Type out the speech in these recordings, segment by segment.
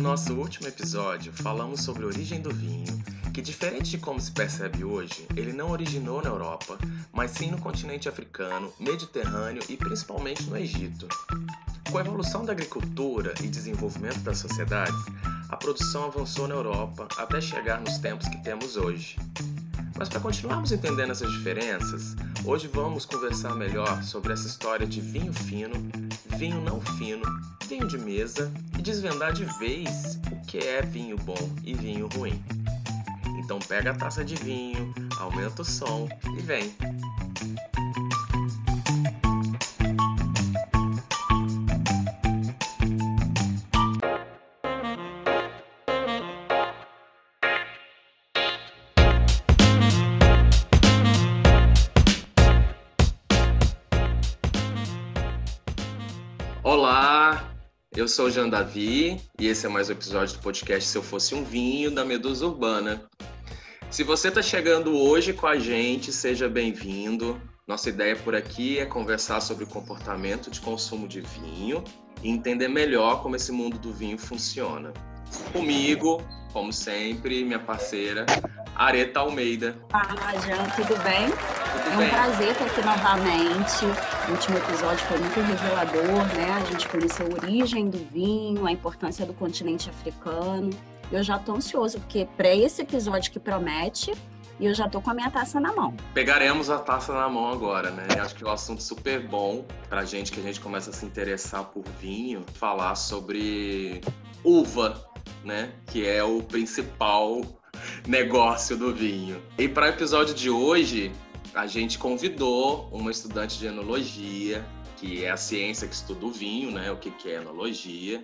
No nosso último episódio, falamos sobre a origem do vinho, que diferente de como se percebe hoje, ele não originou na Europa, mas sim no continente africano, mediterrâneo e principalmente no Egito. Com a evolução da agricultura e desenvolvimento das sociedades, a produção avançou na Europa até chegar nos tempos que temos hoje. Mas para continuarmos entendendo essas diferenças, hoje vamos conversar melhor sobre essa história de vinho fino, vinho não fino, vinho de mesa e desvendar de vez o que é vinho bom e vinho ruim. Então pega a taça de vinho, aumenta o som e vem. Sou o Jean Davi e esse é mais um episódio do podcast Se Eu Fosse um Vinho da Medusa Urbana. Se você está chegando hoje com a gente, seja bem-vindo. Nossa ideia por aqui é conversar sobre o comportamento de consumo de vinho e entender melhor como esse mundo do vinho funciona. Comigo, como sempre, minha parceira, Areta Almeida. Fala, Jean, tudo bem? Tudo é um bem? prazer estar aqui novamente. O último episódio foi muito revelador, né? A gente conheceu a origem do vinho, a importância do continente africano. Eu já estou ansioso, porque para esse episódio que promete, e eu já estou com a minha taça na mão. Pegaremos a taça na mão agora, né? Acho que é um assunto super bom pra gente, que a gente começa a se interessar por vinho, falar sobre uva, né? Que é o principal negócio do vinho. E para o episódio de hoje, a gente convidou uma estudante de enologia, que é a ciência que estuda o vinho, né? O que que é enologia.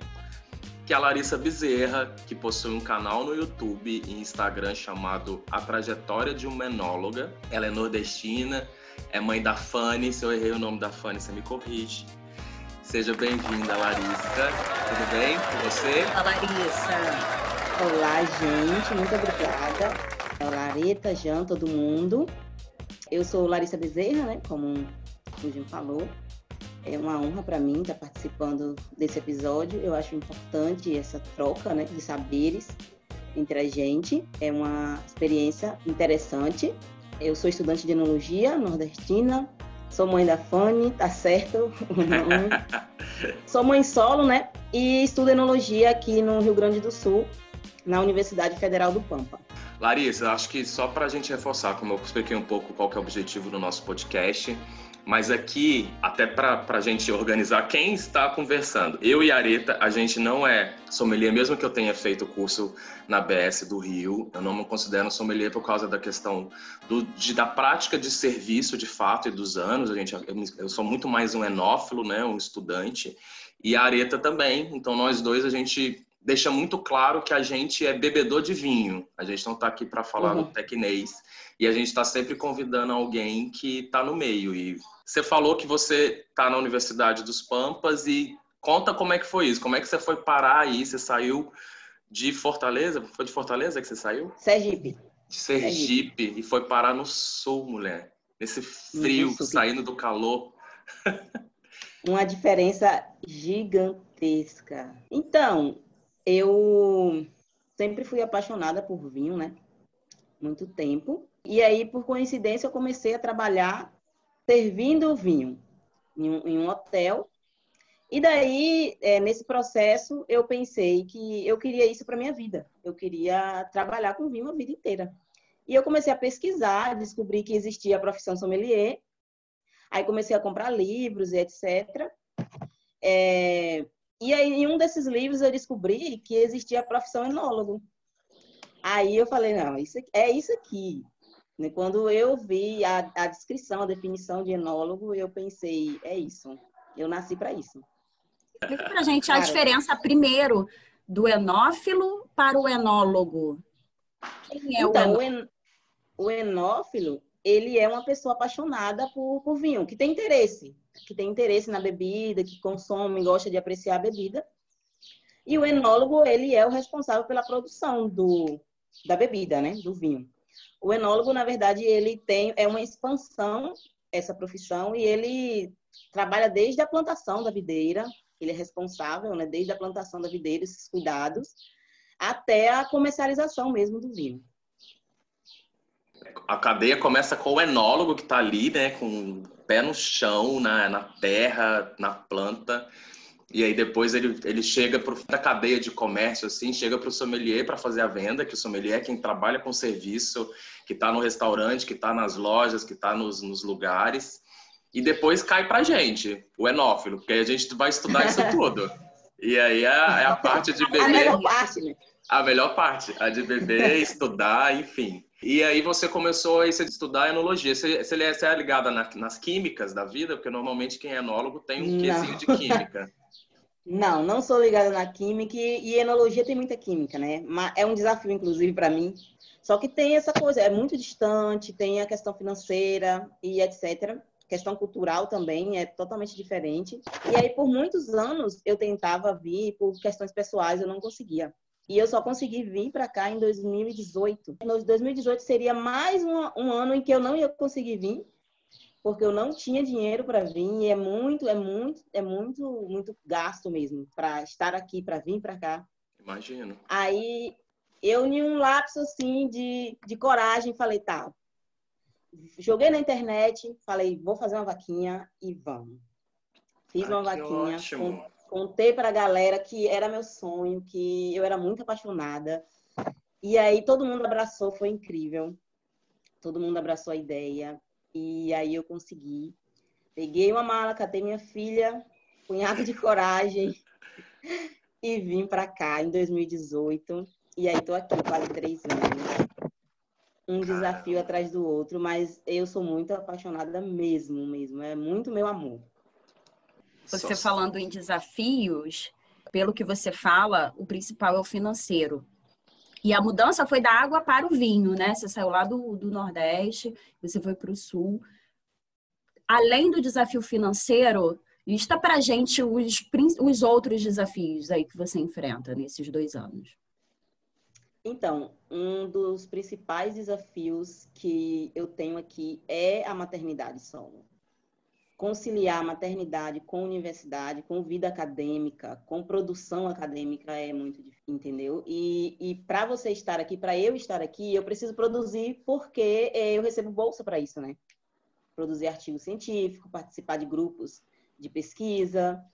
Que é a Larissa Bezerra, que possui um canal no YouTube e Instagram chamado A Trajetória de uma Enóloga. Ela é nordestina, é mãe da Fanny. Se eu errei o nome da Fanny, você me corrige. Seja bem-vinda, Larissa. Tudo bem com você? Fala, Larissa. Olá, gente, muito obrigada. Olá, Areta, Jean, todo mundo. Eu sou Larissa Bezerra, né? Como o Jean falou. É uma honra para mim estar participando desse episódio. Eu acho importante essa troca né, de saberes entre a gente. É uma experiência interessante. Eu sou estudante de enologia nordestina. Sou mãe da Fanny, tá certo? sou mãe solo, né? E estudo enologia aqui no Rio Grande do Sul, na Universidade Federal do Pampa. Larissa, acho que só para a gente reforçar, como eu expliquei um pouco qual é o objetivo do nosso podcast, mas aqui, até para a gente organizar quem está conversando. Eu e a Areta, a gente não é sommelier, mesmo que eu tenha feito o curso na BS do Rio, eu não me considero sommelier por causa da questão do, de, da prática de serviço, de fato, e dos anos. A gente, eu, eu sou muito mais um enófilo, né, um estudante, e a Areta também. Então, nós dois, a gente deixa muito claro que a gente é bebedor de vinho. A gente não está aqui para falar Uhum. no tecnês. E a gente está sempre convidando alguém que está no meio. E você falou que você está na Universidade dos Pampas e conta como é que foi isso. Como é que você foi parar aí? Você saiu de Fortaleza? Foi de Fortaleza que você saiu? Sergipe. De Sergipe e foi parar no sul, mulher. Nesse frio, sul. saindo do calor. Uma diferença gigantesca. Então, eu sempre fui apaixonada por vinho, né? Muito tempo. E aí, por coincidência, eu comecei a trabalhar servindo vinho em um, em um hotel. E daí, é, nesse processo, eu pensei que eu queria isso para minha vida. Eu queria trabalhar com vinho a vida inteira. E eu comecei a pesquisar, descobri que existia a profissão sommelier. Aí comecei a comprar livros e etc. É, e aí, em um desses livros, eu descobri que existia a profissão enólogo. Aí eu falei, não, isso aqui- é isso aqui. Né, Quando eu vi a, a descrição, a definição de enólogo, eu pensei, é isso. Eu nasci para isso. Explica pra gente a diferença, primeiro, do enófilo para o enólogo. Quem é então, o enólogo? en- o enófilo, ele é uma pessoa apaixonada por, por vinho, que tem interesse, que tem interesse na bebida, que consome, gosta de apreciar a bebida. E o enólogo, ele é o responsável pela produção do, da bebida, né, do vinho. O enólogo, na verdade, ele tem é uma expansão essa profissão e ele trabalha desde a plantação da videira Ele é responsável, né, desde a plantação da videira, esses cuidados, até a comercialização mesmo do vinho. A cadeia começa com o enólogo que está ali, né, com pé no chão, na, na terra, na planta, e aí depois ele, ele chega para a cadeia de comércio, assim, chega para o sommelier para fazer a venda, que o sommelier é quem trabalha com serviço, que está no restaurante, que está nas lojas, que está nos, nos lugares. E depois cai para a gente, o enófilo, porque a gente vai estudar isso tudo. E aí é, é a parte de beber. A melhor parte, né? A melhor parte, a de beber, estudar, enfim. E aí você começou a estudar enologia. Você, você é ligada na, nas químicas da vida? Porque normalmente quem é enólogo tem um quesinho de química. Não, não sou ligada na química e, enologia tem muita química, né? Mas é um desafio, inclusive, para mim. Só que tem essa coisa, é muito distante, tem a questão financeira e etc. Questão cultural também é totalmente diferente. E aí, por muitos anos, eu tentava vir, por questões pessoais, eu não conseguia. E eu só consegui vir para cá em 2018. Em 2018 seria mais um, um ano em que eu não ia conseguir vir, porque eu não tinha dinheiro para vir e é muito, é muito, é muito, muito gasto mesmo para estar aqui, para vir para cá. Imagino. Aí eu, em um lapso assim de, de coragem, falei, tá. Joguei na internet, falei, vou fazer uma vaquinha e vamos. Fiz ah, uma vaquinha, contei para a galera que era meu sonho, que eu era muito apaixonada. E aí todo mundo abraçou, foi incrível. Todo mundo abraçou a ideia. E aí eu consegui. Peguei uma mala, catei minha filha, punhado de coragem e vim para cá em 2018. E aí tô aqui quase três anos. Um desafio atrás do outro, mas eu sou muito apaixonada mesmo, mesmo. É muito meu amor. Você falando em desafios, pelo que você fala, o principal é o financeiro. E a mudança foi da água para o vinho, né? Você saiu lá do, do Nordeste, você foi para o Sul. Além do desafio financeiro, lista para a gente os, os outros desafios aí que você enfrenta nesses dois anos. Então, um dos principais desafios que eu tenho aqui é a maternidade solo conciliar maternidade com universidade, com vida acadêmica, com produção acadêmica é muito difícil, entendeu? E, e para você estar aqui, para eu estar aqui, eu preciso produzir porque é, eu recebo bolsa para isso, né? Produzir artigo científico, participar de grupos de pesquisa,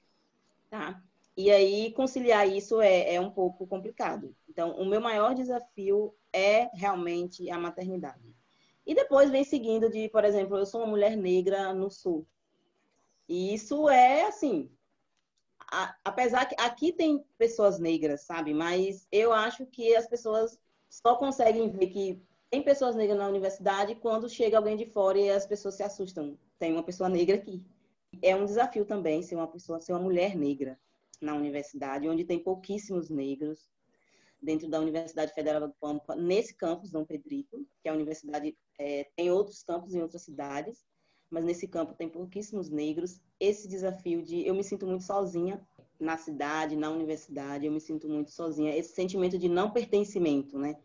tá? E aí, conciliar isso é, é um pouco complicado. Então, o meu maior desafio é realmente a maternidade. E depois vem seguindo de, por exemplo, eu sou uma mulher negra no Sul. E isso é assim, a, apesar que aqui tem pessoas negras, sabe? Mas eu acho que as pessoas só conseguem ver que tem pessoas negras na universidade quando chega alguém de fora e as pessoas se assustam. Tem uma pessoa negra aqui. É um desafio também ser uma pessoa, ser uma mulher negra na universidade, onde tem pouquíssimos negros dentro da Universidade Federal do Pampa, nesse campus, Dom Pedrito, que a universidade é, tem outros campos em outras cidades, mas nesse campo tem pouquíssimos negros. Esse desafio de eu me sinto muito sozinha na cidade, na universidade, eu me sinto muito sozinha. Esse sentimento de não pertencimento, né?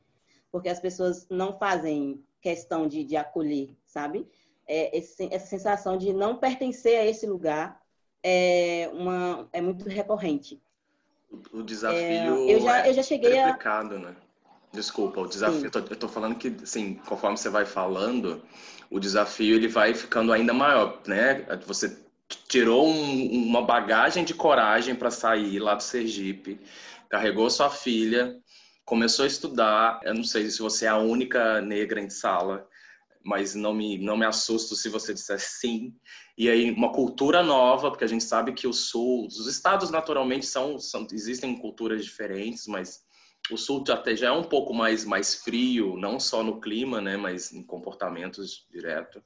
Porque as pessoas não fazem questão de, de acolher, sabe? É, esse, essa sensação de não pertencer a esse lugar é, uma, é muito recorrente. O desafio é, eu já, eu já cheguei a... né? Desculpa, o desafio, eu tô, eu tô, falando que, assim, conforme você vai falando, o desafio ele vai ficando ainda maior, né? Você tirou um, uma bagagem de coragem para sair lá do Sergipe, carregou sua filha, começou a estudar. Eu não sei se você é a única negra em sala, mas não me, não me assusto se você disser sim. E aí, uma cultura nova, porque a gente sabe que o Sul, os estados naturalmente são, são existem culturas diferentes, mas o sul até já é um pouco mais, mais frio, não só no clima, né, mas em comportamentos direto.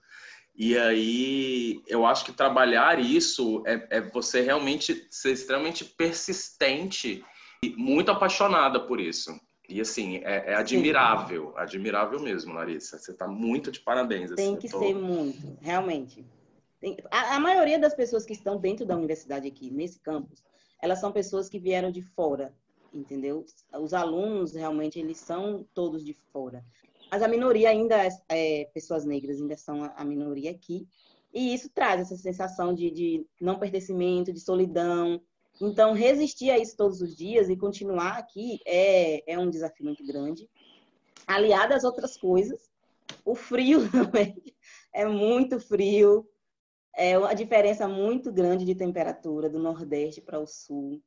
E aí eu acho que trabalhar isso é, é você realmente ser extremamente persistente e muito apaixonada por isso. E assim, é, é admirável, admirável mesmo, Larissa. Você está muito de parabéns. Tem assim, que tô... ser muito, realmente. Tem... A, a maioria das pessoas que estão dentro da universidade aqui, nesse campus, elas são pessoas que vieram de fora entendeu? Os alunos realmente eles são todos de fora, mas a minoria ainda é, é pessoas negras ainda são a, minoria aqui e isso traz essa sensação de, de não pertencimento, de solidão, Então, resistir a isso todos os dias e continuar aqui é, é um desafio muito grande. Aliado às outras coisas, o frio também é muito frio, é uma diferença muito grande de temperatura do Nordeste para o Sul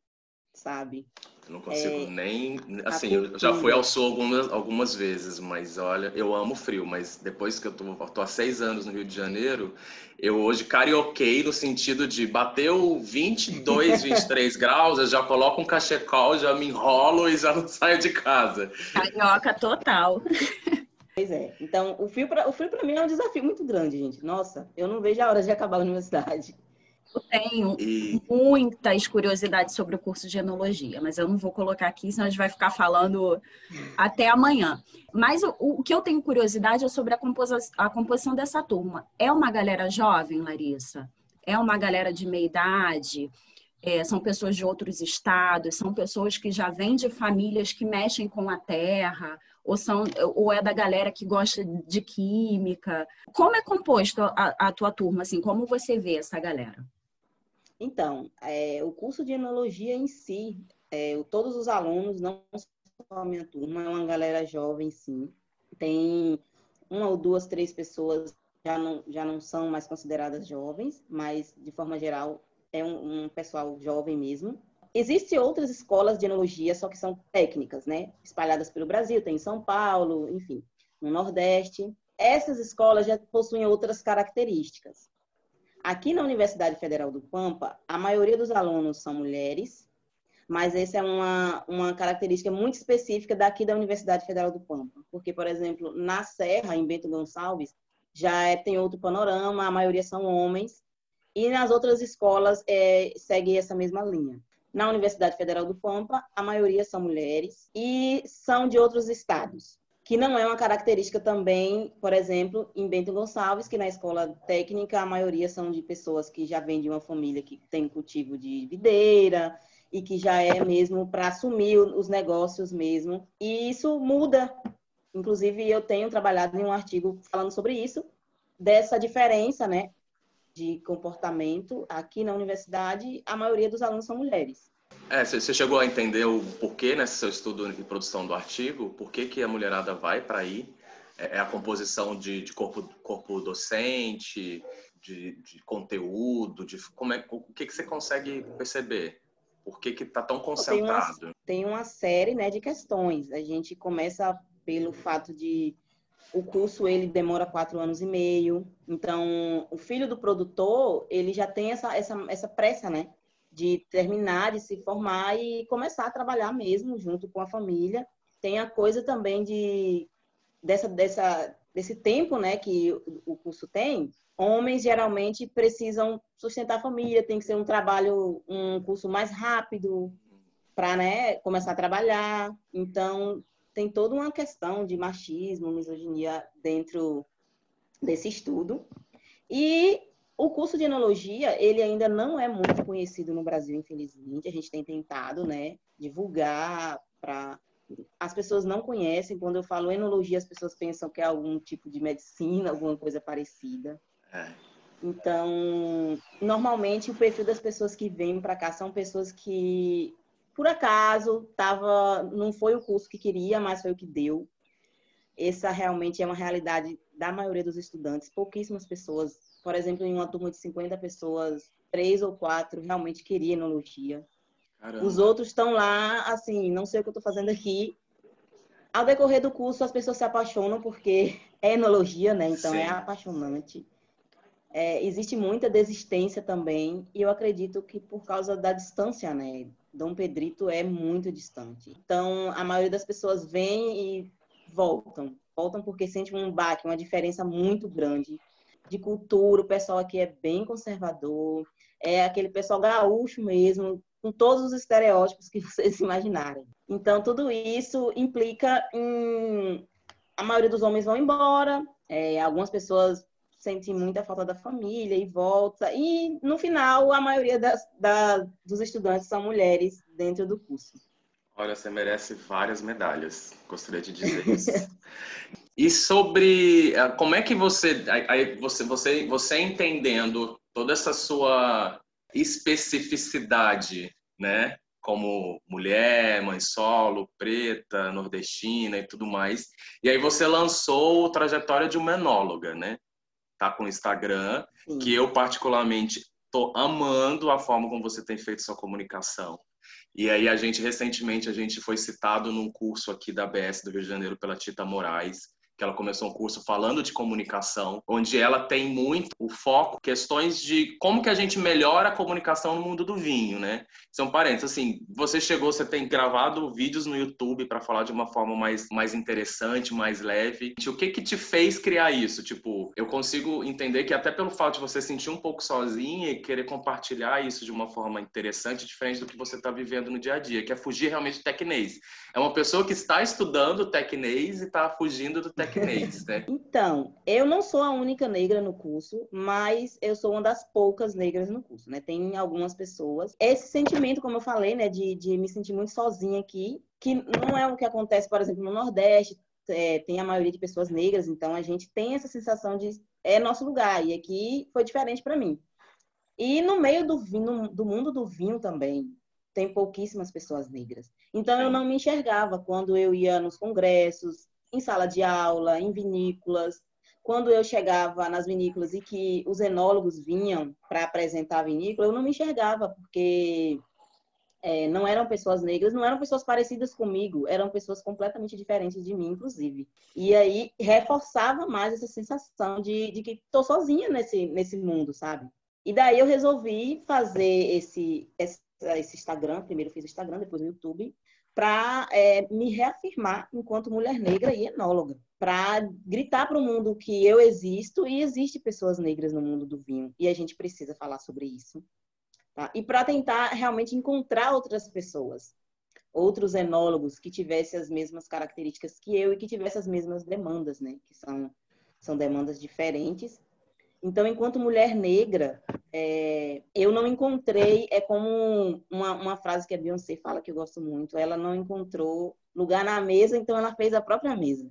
sabe? Eu não consigo é, nem. Assim, eu já fui ao sul algumas, algumas vezes, mas olha, eu amo frio, mas depois que eu tô, tô há seis anos no Rio de Janeiro, eu hoje carioquei no sentido de bateu 22, 23 graus, eu já coloco um cachecol, já me enrolo e já não saio de casa. Carioca total. Pois é. Então, o frio para o frio para mim é um desafio muito grande, gente. Nossa, eu não vejo a hora de acabar a universidade. Eu tenho e... muitas curiosidades sobre o curso de enologia, mas eu não vou colocar aqui, senão a gente vai ficar falando até amanhã. Mas o, o que eu tenho curiosidade é sobre a, a composição dessa turma. É uma galera jovem, Larissa? É uma galera de meia idade? É, são pessoas de outros estados? São pessoas que já vêm de famílias que mexem com a terra? Ou, são, ou é da galera que gosta de química? Como é composto a, a tua turma? Assim, como você vê essa galera? Então, é, o curso de enologia em si, é, todos os alunos, não só a minha turma, é uma galera jovem, sim. Tem uma ou duas, três pessoas já não, já não são mais consideradas jovens, mas, de forma geral, é um, um pessoal jovem mesmo. Existem outras escolas de enologia, só que são técnicas, né? Espalhadas pelo Brasil, tem em São Paulo, enfim, no Nordeste. Essas escolas já possuem outras características. Aqui na Universidade Federal do Pampa, a maioria dos alunos são mulheres, mas essa é uma, uma característica muito específica daqui da Universidade Federal do Pampa. Porque, por exemplo, na Serra, em Bento Gonçalves, já é, tem outro panorama, a maioria são homens, e nas outras escolas é, segue essa mesma linha. Na Universidade Federal do Pampa, a maioria são mulheres e são de outros estados que não é uma característica também, por exemplo, em Bento Gonçalves, que na escola técnica a maioria são de pessoas que já vêm de uma família que tem cultivo de videira e que já é mesmo para assumir os negócios mesmo. E isso muda. Inclusive, eu tenho trabalhado em um artigo falando sobre isso, dessa diferença, né, de comportamento. Aqui na universidade, a maioria dos alunos são mulheres. É, você chegou a entender o porquê nesse seu estudo e produção do artigo? Por que, que a mulherada vai para aí? É, é a composição de, de, corpo, corpo docente, de, de conteúdo, de como é, o que, que você consegue perceber? Por que está tão concentrado? Tem uma, tem uma série né, de questões. A gente começa pelo fato de o curso ele demora quatro anos e meio. Então, o filho do produtor ele já tem essa, essa, essa pressa, né? De terminar, de se formar e começar a trabalhar mesmo junto com a família. Tem a coisa também de dessa, dessa, desse tempo né, que o curso tem. Homens geralmente precisam sustentar a família, tem que ser um trabalho, um curso mais rápido para né, começar a trabalhar. Então, tem toda uma questão de machismo, misoginia dentro desse estudo. E o curso de enologia, ele ainda não é muito conhecido no Brasil, infelizmente. A gente tem tentado, né, divulgar para as pessoas não conhecem. Quando eu falo enologia, as pessoas pensam que é algum tipo de medicina, alguma coisa parecida. É. Então, normalmente o perfil das pessoas que vêm para cá são pessoas que, por acaso, tava, não foi o curso que queria, mas foi o que deu. Essa realmente é uma realidade da maioria dos estudantes. Pouquíssimas pessoas por exemplo, em uma turma de 50 pessoas, três ou quatro realmente queriam enologia. Caramba. Os outros estão lá, assim, não sei o que eu estou fazendo aqui. Ao decorrer do curso, as pessoas se apaixonam porque é enologia, né? Então é Sim. é apaixonante. É, existe muita desistência também, e eu acredito que por causa da distância, né? Dom Pedrito é muito distante. Então, a maioria das pessoas vem e voltam. Voltam porque sentem um baque, uma diferença muito grande de cultura, o pessoal aqui é bem conservador, é aquele pessoal gaúcho mesmo, com todos os estereótipos que vocês imaginarem. Então, tudo isso implica em. A maioria dos homens vão embora, é, algumas pessoas sentem muita falta da família e volta, e no final, a maioria das, da, dos estudantes são mulheres dentro do curso. Olha, você merece várias medalhas, gostaria de dizer isso. E sobre eh, como é que você, aí você, você, você entendendo toda essa sua especificidade né? Como mulher, mãe solo, preta, nordestina e tudo mais. E aí você lançou a trajetória de uma enóloga, né? Tá com o Instagram, Sim. que eu particularmente tô amando a forma como você tem feito sua comunicação. E aí a gente recentemente a gente foi citado num curso aqui da BS do Rio de Janeiro pela Tita Moraes, que ela começou um curso falando de comunicação, onde ela tem muito o foco questões de como que a gente melhora a comunicação no mundo do vinho, né? São parentes, assim, você chegou, você tem gravado vídeos no YouTube para falar de uma forma mais, mais interessante, mais leve. O que que te fez criar isso? Tipo, eu consigo entender que até pelo fato de você sentir um pouco sozinha e querer compartilhar isso de uma forma interessante, diferente do que você está vivendo no dia a dia, que é fugir realmente do tecnês. É uma pessoa que está estudando tecnês e está fugindo do tecnês né? Então, eu não sou a única negra no curso, mas eu sou uma das poucas negras no curso, né? Tem algumas pessoas. Esse sentimento, como eu falei, né, de, de me sentir muito sozinha aqui, que não é o que acontece, por exemplo, no Nordeste, é, tem a maioria de pessoas negras, então a gente tem essa sensação de é nosso lugar, e aqui foi diferente para mim. E no meio do vinho, do mundo do vinho também, tem pouquíssimas pessoas negras. Então eu não me enxergava quando eu ia nos congressos, em sala de aula, em vinícolas. Quando eu chegava nas vinícolas e que os enólogos vinham para apresentar a vinícola, eu não me enxergava, porque é, não eram pessoas negras, não eram pessoas parecidas comigo, eram pessoas completamente diferentes de mim, inclusive. E aí reforçava mais essa sensação de, de que estou sozinha nesse, nesse mundo, sabe? E daí eu resolvi fazer esse, esse, esse Instagram, primeiro fiz o Instagram, depois o YouTube, para é, me reafirmar enquanto mulher negra e enóloga, para gritar para o mundo que eu existo e existe pessoas negras no mundo do vinho e a gente precisa falar sobre isso, tá? E para tentar realmente encontrar outras pessoas, outros enólogos que tivessem as mesmas características que eu e que tivessem as mesmas demandas, né? Que são são demandas diferentes então, enquanto mulher negra, é, eu não encontrei, é como uma, uma frase que a Beyoncé fala que eu gosto muito, ela não encontrou lugar na mesa, então ela fez a própria mesa.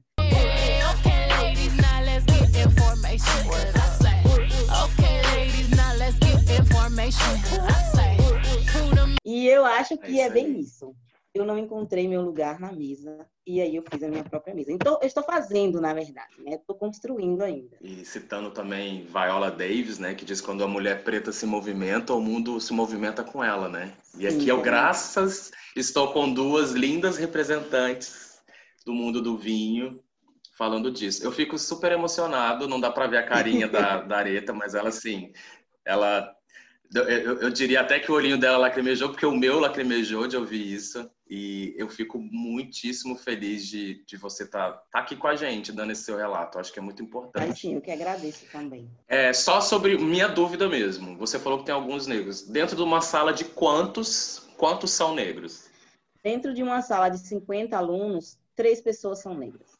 E eu acho que é bem isso eu não encontrei meu lugar na mesa e aí eu fiz a minha própria mesa. Então, eu estou fazendo, na verdade, né? Estou construindo ainda. E citando também Viola Davis, né? Que diz que quando a mulher preta se movimenta, o mundo se movimenta com ela, né? E aqui Sim, eu, graças, estou com duas lindas representantes do mundo do vinho falando disso. Eu fico super emocionado, não dá para ver a carinha da, da Areta, mas ela, assim, ela eu, eu, diria até que o olhinho dela lacrimejou, porque o meu lacrimejou de ouvir isso. E eu fico muitíssimo feliz de, de você estar tá, tá aqui com a gente, dando esse seu relato. Acho que é muito importante. Eu que agradeço também. É, só sobre minha dúvida mesmo. Você falou que tem alguns negros. Dentro de uma sala de quantos, quantos são negros? Dentro de uma sala de 50 alunos, três pessoas são negras,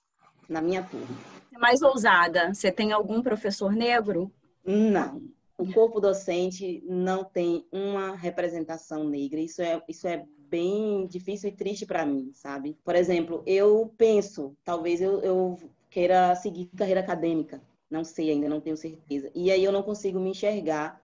na minha turma. Mais ousada, você tem algum professor negro? Não o corpo docente não tem uma representação negra. Isso é, isso é bem difícil e triste para mim, sabe? Por exemplo, eu penso, talvez eu, eu queira seguir carreira acadêmica, não sei ainda, não tenho certeza. E aí eu não consigo me enxergar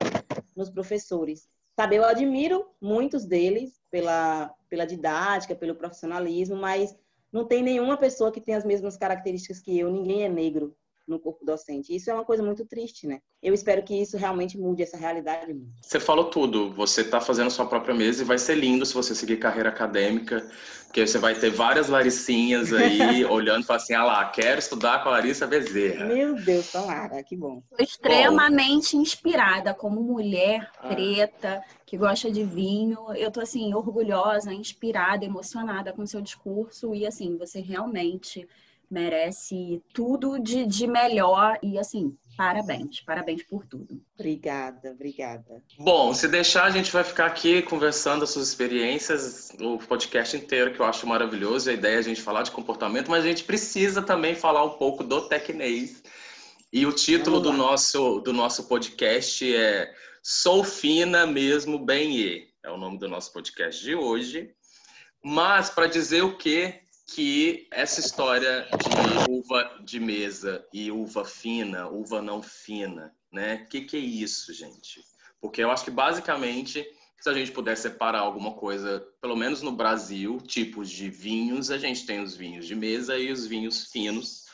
nos professores. Sabe, eu admiro muitos deles pela, pela didática, pelo profissionalismo, mas não tem nenhuma pessoa que tenha as mesmas características que eu, ninguém é negro no corpo docente. Isso é uma coisa muito triste, né? Eu espero que isso realmente mude essa realidade. Você falou tudo. Você está fazendo sua própria mesa e vai ser lindo se você seguir carreira acadêmica, porque você vai ter várias Laricinhas aí olhando e falar assim: ah lá, quero estudar com a Larissa Bezerra. Meu Deus, tomara, que bom. Estou extremamente bom. inspirada como mulher ah. preta que gosta de vinho. Eu tô assim orgulhosa, inspirada, emocionada com seu discurso e assim, você realmente merece tudo de, de melhor e assim, parabéns, parabéns por tudo. Obrigada, obrigada. Bom, se deixar, a gente vai ficar aqui conversando as suas experiências, o podcast inteiro, que eu acho maravilhoso. A ideia é a gente falar de comportamento, mas a gente precisa também falar um pouco do tecnês. E o título do nosso, do nosso podcast é Sou Fina Mesmo Bem E. É o nome do nosso podcast de hoje. Mas para dizer o que que essa história de uva de mesa e uva fina, uva não fina, né? O que, que é isso, gente? Porque eu acho que basicamente Se a gente puder separar alguma coisa, pelo menos no Brasil, tipos de vinhos, a gente tem os vinhos de mesa e os vinhos finos.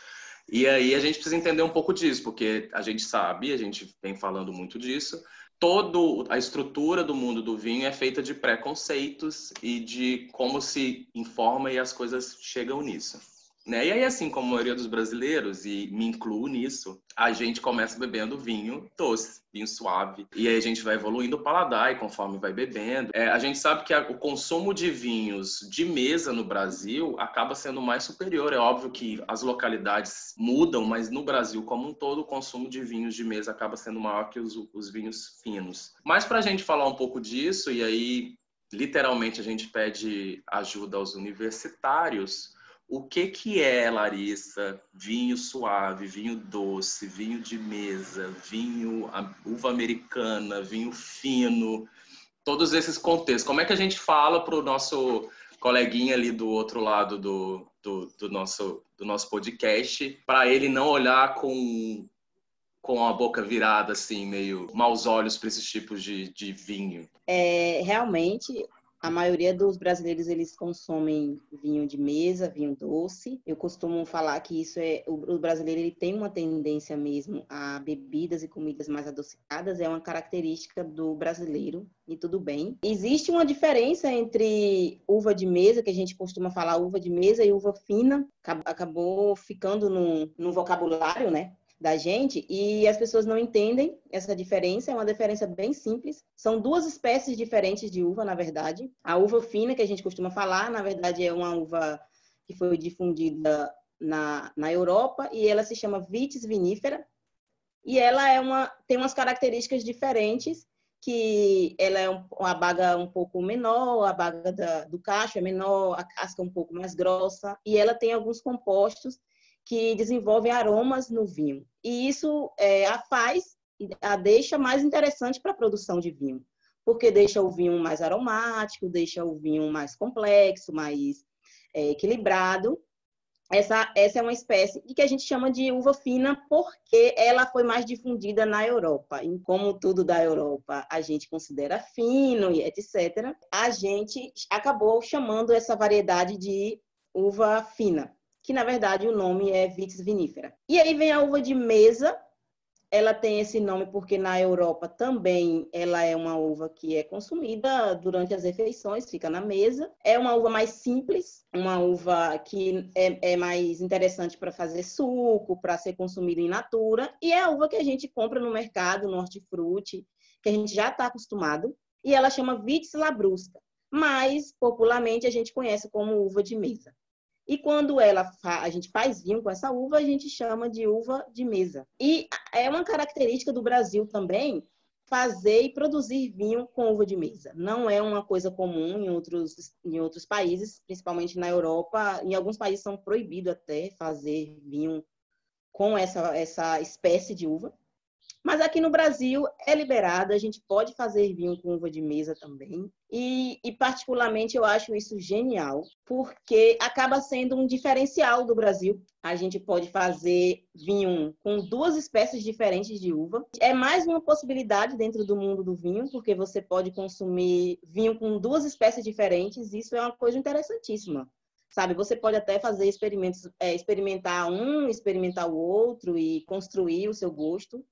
E aí a gente precisa entender um pouco disso, porque a gente sabe, a gente vem falando muito disso, toda a estrutura do mundo do vinho é feita de preconceitos e de como se informa e as coisas chegam nisso. Né? E aí, assim como a maioria dos brasileiros, e me incluo nisso, a gente começa bebendo vinho doce, vinho suave. E aí a gente vai evoluindo o paladar e conforme vai bebendo. É, a gente sabe que a, o consumo de vinhos de mesa no Brasil acaba sendo mais superior. É óbvio que as localidades mudam, mas no Brasil como um todo, o consumo de vinhos de mesa acaba sendo maior que os, os vinhos finos. Mas para a gente falar um pouco disso, e aí literalmente a gente pede ajuda aos universitários, o que que é, Larissa, vinho suave, vinho doce, vinho de mesa, vinho uva americana, vinho fino, todos esses contextos. Como é que a gente fala para o nosso coleguinha ali do outro lado do, do, do nosso, do nosso podcast, para ele não olhar com, com a boca virada, assim, meio maus olhos para esses tipos de, de vinho? É, realmente, a maioria dos brasileiros eles consomem vinho de mesa, vinho doce. Eu costumo falar que isso é o brasileiro ele tem uma tendência mesmo a bebidas e comidas mais adocicadas, é uma característica do brasileiro e tudo bem. Existe uma diferença entre uva de mesa, que a gente costuma falar uva de mesa e uva fina, acabou ficando no, no vocabulário, né? Da gente e as pessoas não entendem essa diferença. É uma diferença bem simples. São duas espécies diferentes de uva, na verdade. A uva fina, que a gente costuma falar, na verdade é uma uva que foi difundida na, na Europa e ela se chama Vitis vinifera. E ela é uma, tem umas características diferentes que ela é um, uma baga um pouco menor, a baga da, do cacho é menor, a casca um pouco mais grossa, e ela tem alguns compostos que desenvolvem aromas no vinho. E isso é, a faz, a deixa mais interessante para a produção de vinho, porque deixa o vinho mais aromático, deixa o vinho mais complexo, mais é, equilibrado. Essa, essa é uma espécie que a gente chama de uva fina porque ela foi mais difundida na Europa. E como tudo da Europa a gente considera fino e etc., a gente acabou chamando essa variedade de uva fina que na verdade o nome é Vitis vinifera. E aí vem a uva de mesa. Ela tem esse nome porque na Europa também ela é uma uva que é consumida durante as refeições, fica na mesa. É uma uva mais simples, uma uva que é, é mais interessante para fazer suco, para ser consumida in natura. E é a uva que a gente compra no mercado, no hortifruti, que a gente já está acostumado. E ela chama Vitis labrusca, mas popularmente a gente conhece como uva de mesa. E quando ela a gente faz vinho com essa uva, a gente chama de uva de mesa. E é uma característica do Brasil também fazer e produzir vinho com uva de mesa. Não é uma coisa comum em outros, em outros países, principalmente na Europa. Em alguns países são proibido até fazer vinho com essa, essa espécie de uva. Mas aqui no Brasil é liberado, a gente pode fazer vinho com uva de mesa também. E, e, particularmente eu acho isso genial, porque acaba sendo um diferencial do Brasil. A gente pode fazer vinho com duas espécies diferentes de uva. É mais uma possibilidade dentro do mundo do vinho, porque você pode consumir vinho com duas espécies diferentes. Isso é uma coisa interessantíssima sabe? Você pode até fazer experimentos, é, experimentar um, experimentar o outro e construir o seu gosto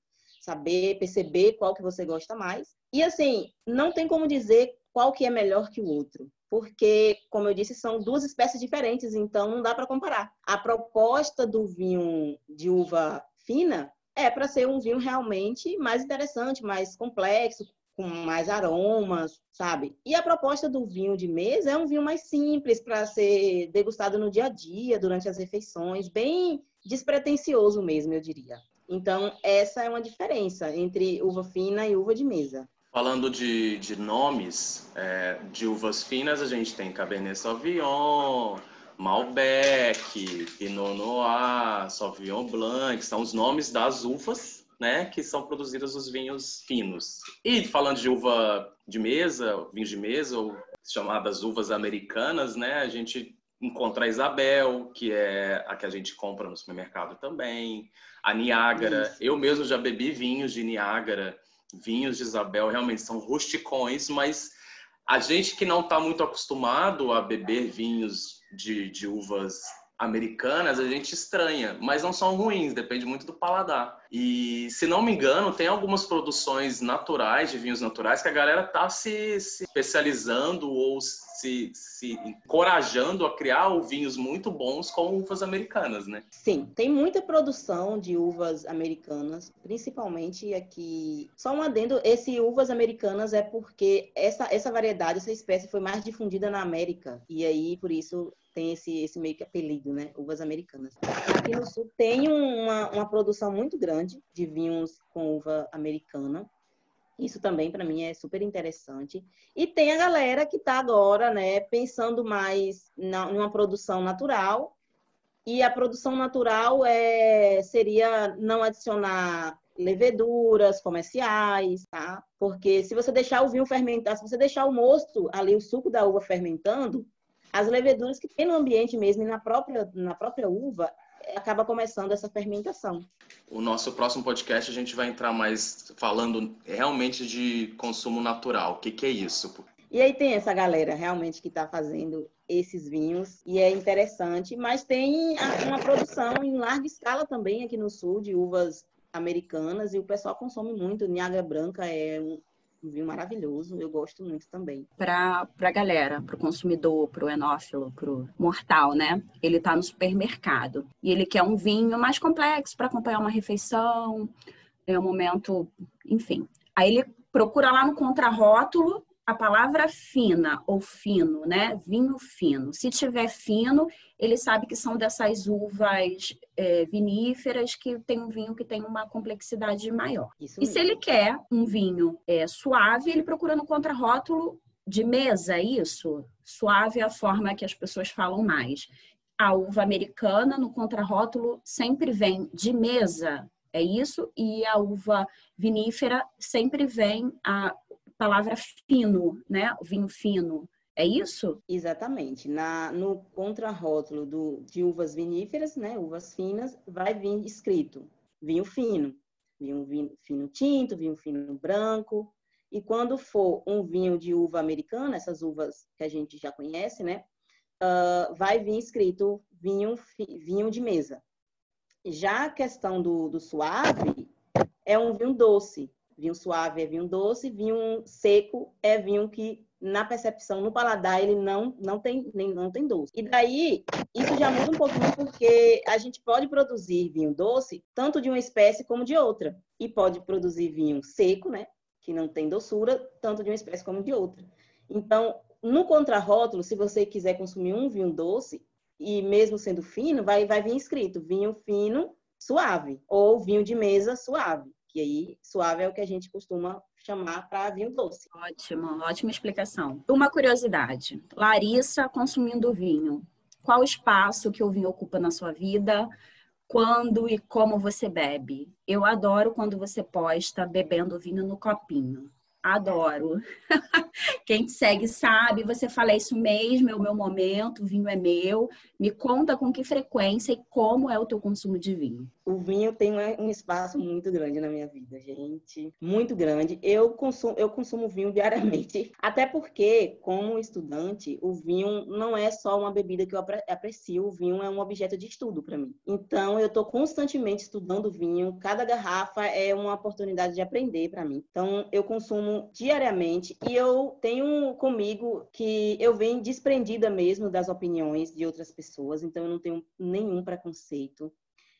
saber, perceber qual que você gosta mais. E assim, não tem como dizer qual que é melhor que o outro, porque, como eu disse, são duas espécies diferentes, então não dá para comparar. A proposta do vinho de uva fina é para ser um vinho realmente mais interessante, mais complexo, com mais aromas, sabe? E a proposta do vinho de mesa é um vinho mais simples para ser degustado no dia a dia, durante as refeições, bem despretensioso mesmo, eu diria. Então, essa é uma diferença entre uva fina e uva de mesa. Falando de, de nomes, é, de uvas finas, a gente tem Cabernet Sauvignon, Malbec, Pinot Noir, Sauvignon Blanc, que são os nomes das uvas né, que são produzidas os vinhos finos. E falando de uva de mesa, vinhos de mesa, ou chamadas uvas americanas, né, a gente encontra a Isabel, que é a que a gente compra no supermercado também a Niágara. Isso. Eu mesmo já bebi vinhos de Niágara, vinhos de Isabel, realmente são rusticões, mas A gente que não está muito acostumado a beber vinhos de, de uvas americanas a gente estranha, mas não são ruins, depende muito do paladar. E se não me engano, tem algumas produções naturais de vinhos naturais que a galera tá se, se especializando ou se, se encorajando a criar vinhos muito bons com uvas americanas, né? Sim, tem muita produção de uvas americanas, principalmente aqui. Só um adendo, esse uvas americanas é porque essa, essa variedade, essa espécie foi mais difundida na América. E aí, por isso, tem esse, esse meio que apelido, né? Uvas americanas. Aqui no sul tem uma, uma produção muito grande de vinhos com uva americana. Isso também para mim é super interessante. E tem a galera que está agora, né, pensando mais na, numa produção natural. E a produção natural é, seria não adicionar leveduras comerciais, tá? Porque se você deixar o vinho fermentar, se você deixar o mosto ali, o suco da uva fermentando, as leveduras que tem no ambiente mesmo e na própria, na própria uva, acaba começando essa fermentação. O nosso próximo podcast a gente vai entrar mais falando realmente de consumo natural. O que, que é isso? E aí tem essa galera realmente que está fazendo esses vinhos e é interessante, mas tem uma produção em larga escala também aqui no sul de uvas americanas e o pessoal consome muito. Niagara Branca é um, um vinho maravilhoso, eu gosto muito também. Para a galera, para o consumidor, para o enófilo, para o mortal, né? Ele está no supermercado e ele quer um vinho mais complexo para acompanhar uma refeição, é um momento, enfim. Aí ele procura lá no contrarótulo a palavra fina ou fino, né? Vinho fino. Se tiver fino, ele sabe que são dessas uvas é, viníferas que tem um vinho que tem uma complexidade maior. Isso e se ele quer um vinho é, suave, ele procura no contrarótulo de mesa, isso? Suave é a forma que as pessoas falam mais. A uva americana, no contrarótulo, sempre vem de mesa, é isso? E a uva vinífera sempre vem a palavra fino, né? O vinho fino. É isso? Exatamente. Na, no contrarótulo do, de uvas viníferas, né, uvas finas, vai vir escrito vinho fino, vinho, vinho fino tinto, vinho fino branco. E quando for um vinho de uva americana, essas uvas que a gente já conhece, né, uh, vai vir escrito vinho, vinho de mesa. Já a questão do, do suave é um vinho doce. Vinho suave é vinho doce, vinho seco é vinho que na percepção, no paladar, ele não, não, tem, nem, não tem doce. E daí, isso já muda um pouquinho, porque a gente pode produzir vinho doce, tanto de uma espécie como de outra. E pode produzir vinho seco, né? Que não tem doçura, tanto de uma espécie como de outra. Então, no contrarótulo, se você quiser consumir um vinho doce, e mesmo sendo fino, vai, vai vir escrito vinho fino suave, ou vinho de mesa suave. Que aí, suave é o que a gente costuma chamar para vinho doce. Ótimo, ótima explicação. Uma curiosidade: Larissa consumindo vinho. Qual o espaço que o vinho ocupa na sua vida? Quando e como você bebe? Eu adoro quando você posta bebendo vinho no copinho. Adoro. Quem te segue sabe, você fala isso mesmo, é o meu momento, o vinho é meu. Me conta com que frequência e como é o teu consumo de vinho. O vinho tem um espaço muito grande na minha vida, gente. Muito grande. Eu consumo, eu consumo vinho diariamente. Até porque, como estudante, o vinho não é só uma bebida que eu aprecio, o vinho é um objeto de estudo para mim. Então, eu estou constantemente estudando vinho. Cada garrafa é uma oportunidade de aprender para mim. Então, eu consumo diariamente e eu tenho comigo que eu venho desprendida mesmo das opiniões de outras pessoas, então eu não tenho nenhum preconceito.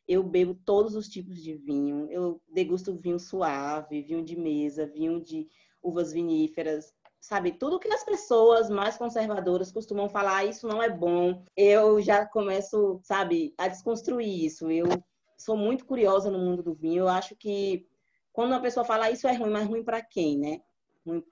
Eu bebo todos os tipos de vinho. Eu degusto vinho suave, vinho de mesa, vinho de uvas viníferas, sabe? Tudo que as pessoas mais conservadoras costumam falar, ah, isso não é bom. Eu já começo, sabe, a desconstruir isso. Eu sou muito curiosa no mundo do vinho. Eu acho que quando uma pessoa fala, isso é ruim, mas ruim para quem, né?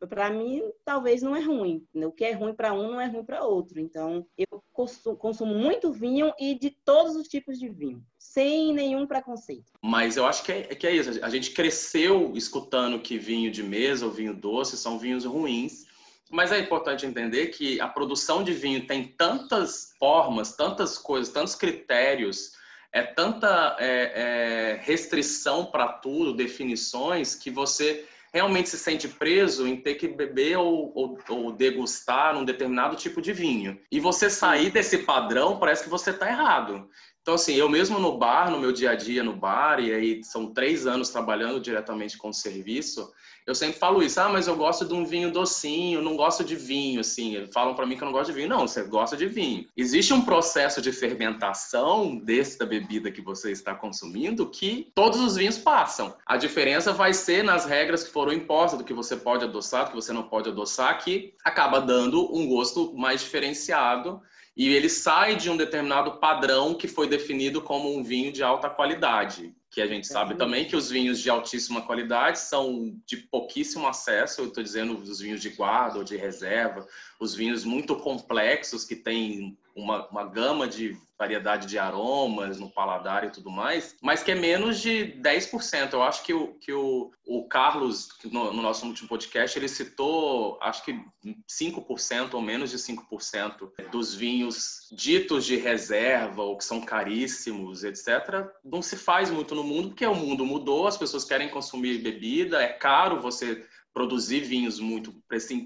Para mim, talvez não é ruim. O que é ruim para um não é ruim para outro. Então, eu consumo muito vinho e de todos os tipos de vinho, sem nenhum preconceito. Mas eu acho que é, que é isso. A gente cresceu escutando que vinho de mesa ou vinho doce são vinhos ruins. Mas é importante entender que a produção de vinho tem tantas formas, tantas coisas, tantos critérios, é tanta é, é, restrição para tudo, definições, que você realmente se sente preso em ter que beber ou, ou, ou degustar um determinado tipo de vinho. E você sair desse padrão, parece que você está errado. Então, assim, eu mesmo no bar, no meu dia a dia no bar, e aí são três anos trabalhando diretamente com o serviço, eu sempre falo isso, ah, mas eu gosto de um vinho docinho, não gosto de vinho, assim. Falam para mim que eu não gosto de vinho. Não, você gosta de vinho. Existe um processo de fermentação desse da bebida que você está consumindo que todos os vinhos passam. A diferença vai ser nas regras que foram impostas, do que você pode adoçar, do que você não pode adoçar, que acaba dando um gosto mais diferenciado e ele sai de um determinado padrão que foi definido como um vinho de alta qualidade. Que a gente sabe também que os vinhos de altíssima qualidade são de pouquíssimo acesso. Eu estou dizendo os vinhos de guarda ou de reserva, os vinhos muito complexos que têm uma, uma gama de variedade de aromas no paladar e tudo mais, mas que é menos de 10%. Eu acho que o, que o, o Carlos, no, no nosso último podcast, ele citou, acho que 5% ou menos de 5% dos vinhos ditos de reserva ou que são caríssimos, etc., não se faz muito no mundo, porque o mundo mudou, as pessoas querem consumir bebida, é caro você produzir vinhos muito,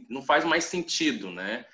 não faz mais sentido, né?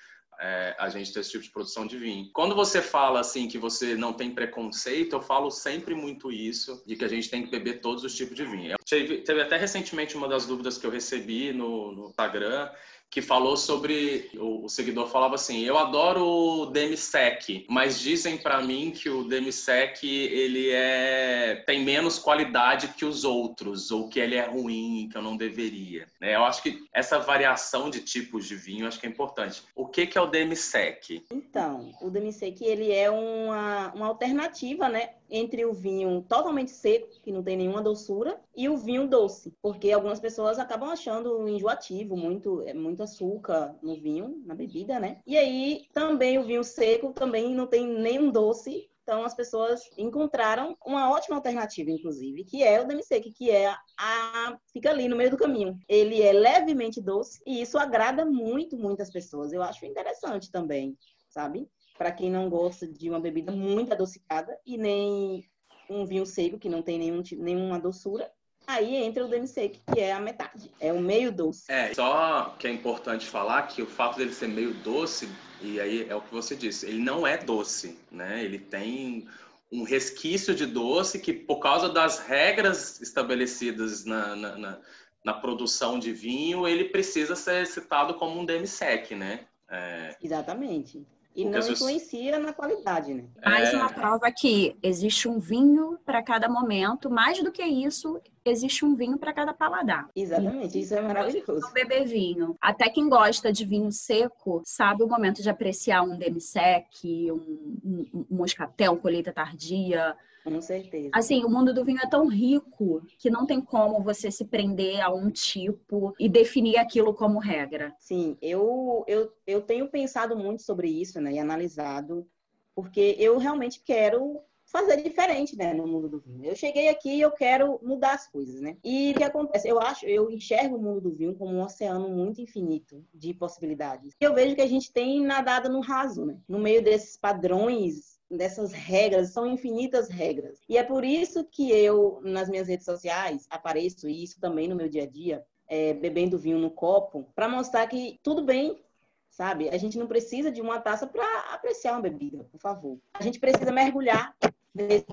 é, a gente ter esse tipo de produção de vinho. Quando você fala assim que você não tem preconceito, eu falo sempre muito isso, de que a gente tem que beber todos os tipos de vinho. Teve, teve até recentemente uma das dúvidas que eu recebi no, no Instagram, que falou sobre o, seguidor falava assim: "Eu adoro o Demisec, mas dizem para mim que o Demisec ele é tem menos qualidade que os outros ou que ele é ruim, que eu não deveria". Né? Eu acho que essa variação de tipos de vinho acho que é importante. O que que é o Demisec? Então, o Demisec ele é uma, uma alternativa, né, entre o vinho totalmente seco, que não tem nenhuma doçura, e o vinho doce, porque algumas pessoas acabam achando enjoativo, muito, é muito açúcar no vinho, na bebida, né? E aí também o vinho seco também não tem nenhum doce, então as pessoas encontraram uma ótima alternativa, inclusive, que é o demi-sec, que é a fica ali no meio do caminho. Ele é levemente doce e isso agrada muito muitas pessoas. Eu acho interessante também, sabe? Para quem não gosta de uma bebida muito adocicada e nem um vinho seco que não tem nenhum, nenhuma doçura. Aí entra o demi-sec, que é a metade, é o meio doce. É, só que é importante falar que o fato dele ser meio doce, e aí é o que você disse, ele não é doce, né? Ele tem um resquício de doce que, por causa das regras estabelecidas na, na, na, na produção de vinho, ele precisa ser citado como um demi-sec, né? É... Exatamente. E não influencia na qualidade, né? Mais é... uma prova que existe um vinho para cada momento, mais do que isso, existe um vinho para cada paladar. Exatamente, isso é maravilhoso. Não beber vinho. Até quem gosta de vinho seco sabe o momento de apreciar um demi-sec, um, um, um moscatel, colheita tardia, com certeza. Assim, o mundo do vinho é tão rico que não tem como você se prender a um tipo e definir aquilo como regra. Sim, eu, eu, eu tenho pensado muito sobre isso, né, e analisado, porque eu realmente quero fazer diferente, né, no mundo do vinho. Eu cheguei aqui e eu quero mudar as coisas, né? E o que acontece? Eu acho, eu enxergo o mundo do vinho como um oceano muito infinito de possibilidades. Eu vejo que a gente tem nadado no raso, né? No meio desses padrões dessas regras, são infinitas regras. E é por isso que eu, nas minhas redes sociais, apareço, e isso também no meu dia a dia, é, bebendo vinho no copo, para mostrar que tudo bem, sabe? A gente não precisa de uma taça para apreciar uma bebida, por favor. A gente precisa mergulhar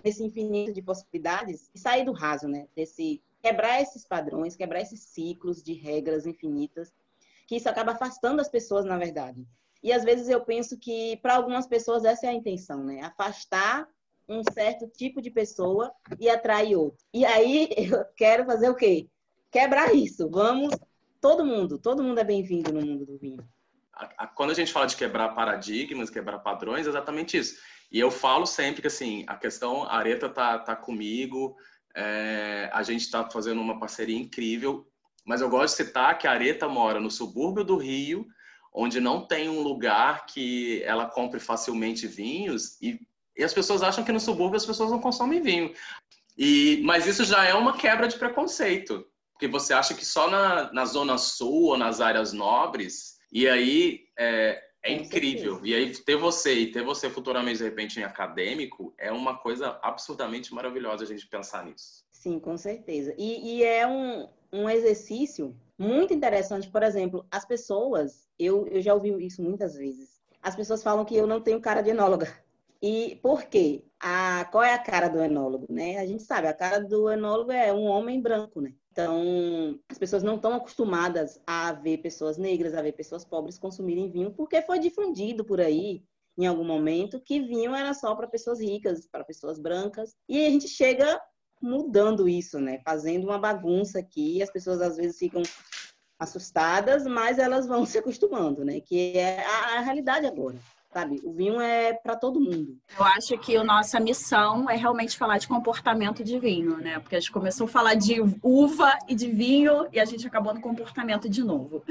nesse infinito de possibilidades e sair do raso, né? Desse quebrar esses padrões, quebrar esses ciclos de regras infinitas, que isso acaba afastando as pessoas, na verdade. E às vezes eu penso que para algumas pessoas essa é a intenção, né? Afastar um certo tipo de pessoa e atrair outro. E aí eu quero fazer o quê? Quebrar isso. Vamos, todo mundo, todo mundo é bem-vindo no mundo do vinho. Quando a gente fala de quebrar paradigmas, quebrar padrões, é exatamente isso. E eu falo sempre que assim, a questão, a Areta tá, tá comigo, é, a gente está fazendo uma parceria incrível, mas eu gosto de citar que a Areta mora no subúrbio do Rio, onde não tem um lugar que ela compre facilmente vinhos e, e as pessoas acham que no subúrbio as pessoas não consomem vinho. E, mas isso já é uma quebra de preconceito, porque você acha que só na, na zona sul ou nas áreas nobres, e aí é, é incrível. E aí ter você e ter você futuramente, de repente, em acadêmico, é uma coisa absurdamente maravilhosa a gente pensar nisso. Sim, com certeza. E, e é um, um exercício muito interessante. Por exemplo, as pessoas, eu, eu já ouvi isso muitas vezes. As pessoas falam que eu não tenho cara de enóloga. E por quê? A, qual é a cara do enólogo, né? A gente sabe, a cara do enólogo é um homem branco, né? Então, as pessoas não estão acostumadas a ver pessoas negras, a ver pessoas pobres consumirem vinho, porque foi difundido por aí, em algum momento, que vinho era só para pessoas ricas, para pessoas brancas. E a gente chega mudando isso, né? Fazendo uma bagunça aqui, as pessoas às vezes ficam assustadas, mas elas vão se acostumando, né? Que é a, a realidade agora sabe? O vinho é para todo mundo. Eu acho que a nossa missão é realmente falar de comportamento de vinho, né? Porque a gente começou a falar de uva e de vinho e a gente acabou no comportamento de novo.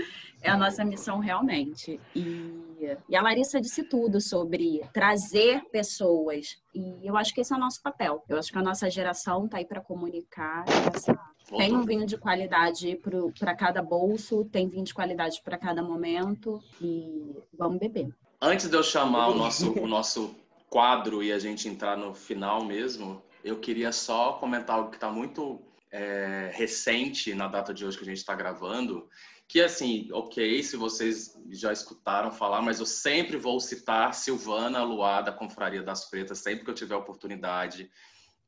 É a nossa missão realmente. E, e a Larissa disse tudo sobre trazer pessoas. E eu acho que esse é o nosso papel. Eu acho que a nossa geração está aí para comunicar essa tem um vinho de qualidade para cada bolso, tem vinho de qualidade para cada momento e vamos beber. Antes de eu chamar o nosso, o nosso quadro e a gente entrar no final mesmo, eu queria só comentar algo que está muito é, recente na data de hoje que a gente está gravando, que assim, ok, se vocês já escutaram falar, mas eu sempre vou citar Silvana Luar da Confraria das Pretas, sempre que eu tiver oportunidade,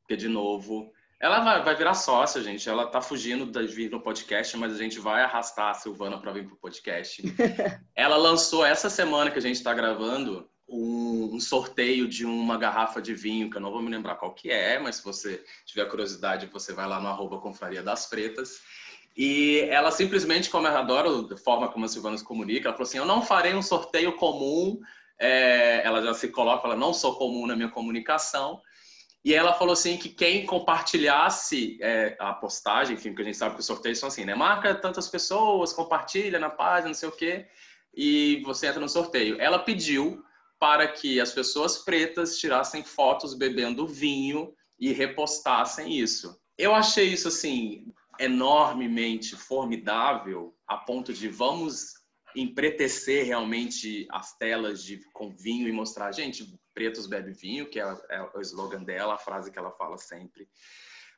porque de novo, ela vai, vai virar sócia, gente. Ela tá fugindo de vir no podcast, mas a gente vai arrastar a Silvana para vir pro podcast. ela lançou essa semana que a gente está gravando um, um, sorteio de uma garrafa de vinho, que eu não vou me lembrar qual que é, mas se você tiver curiosidade, você vai lá no arroba Confraria das Pretas. E ela simplesmente, como eu adoro a forma como a Silvana se comunica, ela falou assim, eu não farei um sorteio comum, é, ela já se coloca, ela não sou comum na minha comunicação, e ela falou assim que quem compartilhasse é, a postagem, enfim, porque a gente sabe que os sorteios são assim, né? Marca tantas pessoas, compartilha na página, não sei o quê, e você entra no sorteio. Ela pediu para que as pessoas pretas tirassem fotos bebendo vinho e repostassem isso. Eu achei isso assim enormemente formidável, a ponto de vamos empretecer realmente as telas de com vinho e mostrar, gente, pretos bebe vinho, que é, é, o slogan dela, a frase que ela fala sempre.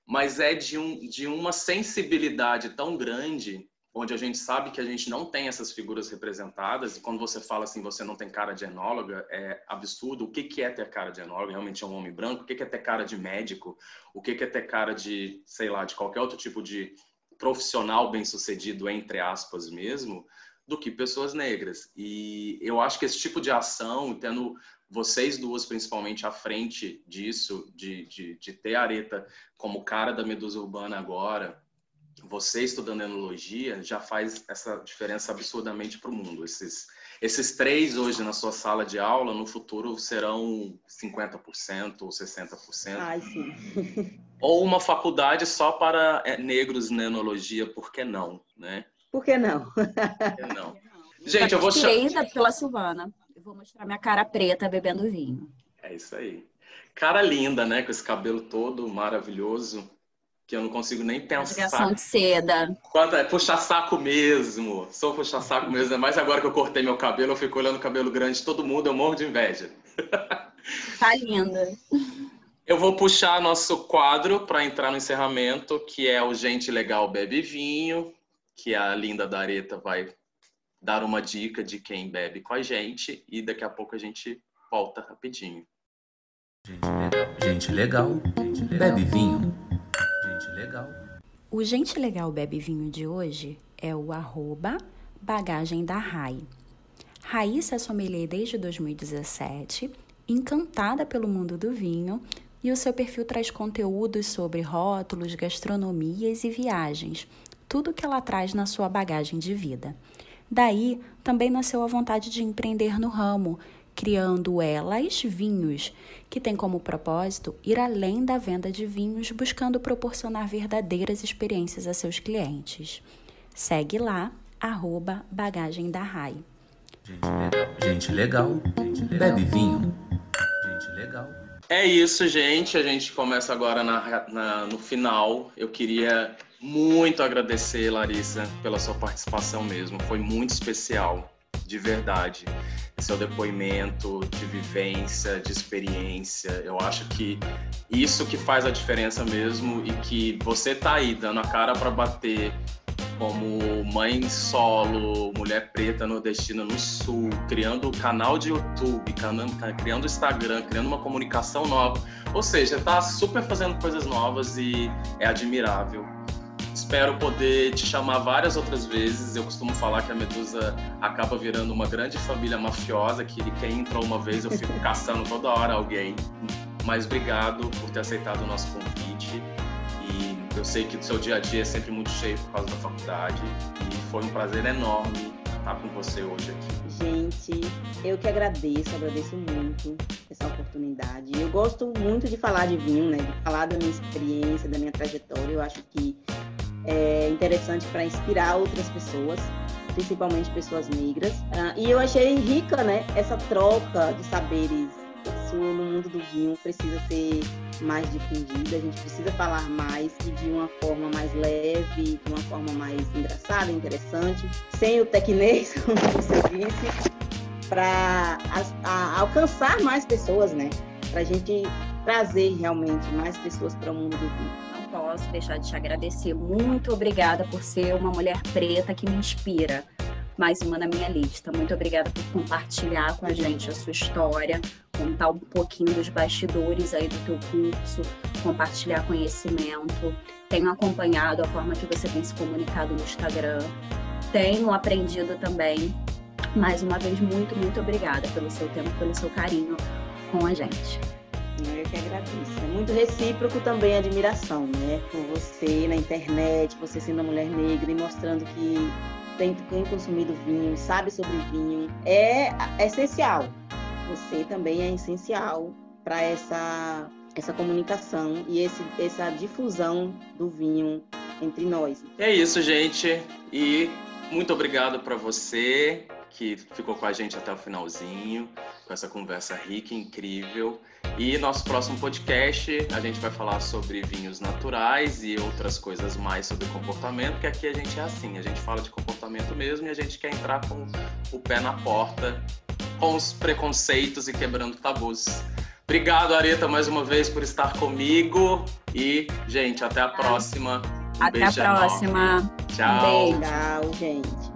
Mas é de, um, de uma sensibilidade tão grande, onde a gente sabe que a gente não tem essas figuras representadas, e quando você fala assim, você não tem cara de enóloga, é absurdo. O que, que é ter cara de enóloga? Realmente é um homem branco? O que, que é ter cara de médico? O que, que é ter cara de, sei lá, de qualquer outro tipo de profissional bem-sucedido, entre aspas mesmo, do que pessoas negras. E eu acho que esse tipo de ação, tendo vocês duas principalmente à frente disso, de, de, de ter a Areta como cara da Medusa Urbana agora, você estudando enologia já faz essa diferença absurdamente para o mundo. Esses, esses três hoje na sua sala de aula, no futuro serão 50% ou 60%. Ai, sim. Ou uma faculdade só para é, negros na enologia, por que não, né? Por que não? Por que não? Gente, eu vou chamar... pela Silvana. Eu vou mostrar minha cara preta bebendo vinho. É isso aí. Cara linda, né? Com esse cabelo todo maravilhoso. Que eu não consigo nem pensar. Ligação de seda. Quanto é puxa saco mesmo. Sou puxa saco mesmo. Mas agora que eu cortei meu cabelo, eu fico olhando o cabelo grande de todo mundo, eu morro de inveja. Tá linda. Eu vou puxar nosso quadro para entrar no encerramento, que é o Gente Legal Bebe Vinho, que a Linda Dareta vai dar uma dica de quem bebe com a gente e daqui a pouco a gente volta rapidinho. Gente legal, gente legal, bebe vinho. Gente legal. O Gente Legal Bebe Vinho de hoje é o arroba bagagem da Rai. Raíssa é sommelier desde 2017, encantada pelo mundo do vinho e o seu perfil traz conteúdos sobre rótulos, gastronomias e viagens, tudo que ela traz na sua bagagem de vida. Daí também nasceu a vontade de empreender no ramo, criando Elas Vinhos, que tem como propósito ir além da venda de vinhos, buscando proporcionar verdadeiras experiências a seus clientes. Segue lá, arroba bagagem da RAI. Gente legal, gente legal, bebe vinho. Gente legal. É isso, gente. A gente começa agora na, na, no final. Eu queria muito agradecer, Larissa, pela sua participação mesmo. Foi muito especial, de verdade. Seu depoimento de vivência, de experiência. Eu acho que isso que faz a diferença mesmo e que você tá aí dando a cara para bater como mãe solo, mulher preta nordestina no sul, criando canal de YouTube, criando Instagram, criando uma comunicação nova. Ou seja, está super fazendo coisas novas e é admirável. Espero poder te chamar várias outras vezes. Eu costumo falar que a Medusa acaba virando uma grande família mafiosa, que quem entrou uma vez eu fico caçando toda hora alguém. Mas obrigado por ter aceitado o nosso convite. E eu sei que o seu dia a dia é sempre muito cheio por causa da faculdade. E foi um prazer enorme estar com você hoje aqui. Gente, eu que agradeço, agradeço muito essa oportunidade. Eu gosto muito de falar de vinho, né? De falar da minha experiência, da minha trajetória. Eu acho que é interessante para inspirar outras pessoas, principalmente pessoas negras. Ah, e eu achei rica, né? Essa troca de saberes. Isso no mundo do vinho precisa ser mais difundida, a gente precisa falar mais e de uma forma mais leve, de uma forma mais engraçada, interessante, sem o tecnês, como você disse, para alcançar mais pessoas, né? Para a gente trazer realmente mais pessoas para o mundo do vinho posso deixar de te agradecer. Muito obrigada por ser uma mulher preta que me inspira. Mais uma na minha lista. Muito obrigada por compartilhar com a gente a sua história, contar um pouquinho dos bastidores aí do teu curso, compartilhar conhecimento. Tenho acompanhado a forma que você tem se comunicado no Instagram. Tenho aprendido também. Mais uma vez, muito, muito obrigada pelo seu tempo, pelo seu carinho com a gente. Que agradeço. É muito recíproco também a admiração, né? Por você na internet, você sendo uma mulher negra e mostrando que tem, tem consumido vinho, sabe sobre vinho. É, é essencial. Você também é essencial para essa, essa comunicação e esse, essa difusão do vinho entre nós. É isso, gente. E muito obrigado para você que ficou com a gente até o finalzinho, com essa conversa rica e incrível. E nosso próximo podcast, a gente vai falar sobre vinhos naturais e outras coisas mais sobre comportamento, que aqui a gente é assim, a gente fala de comportamento mesmo e a gente quer entrar com o pé na porta, com os preconceitos e quebrando tabus. Obrigado, Areta, mais uma vez por estar comigo. E, gente, até a próxima. Um até a próxima. Enorme. Tchau. Um beijo, gente.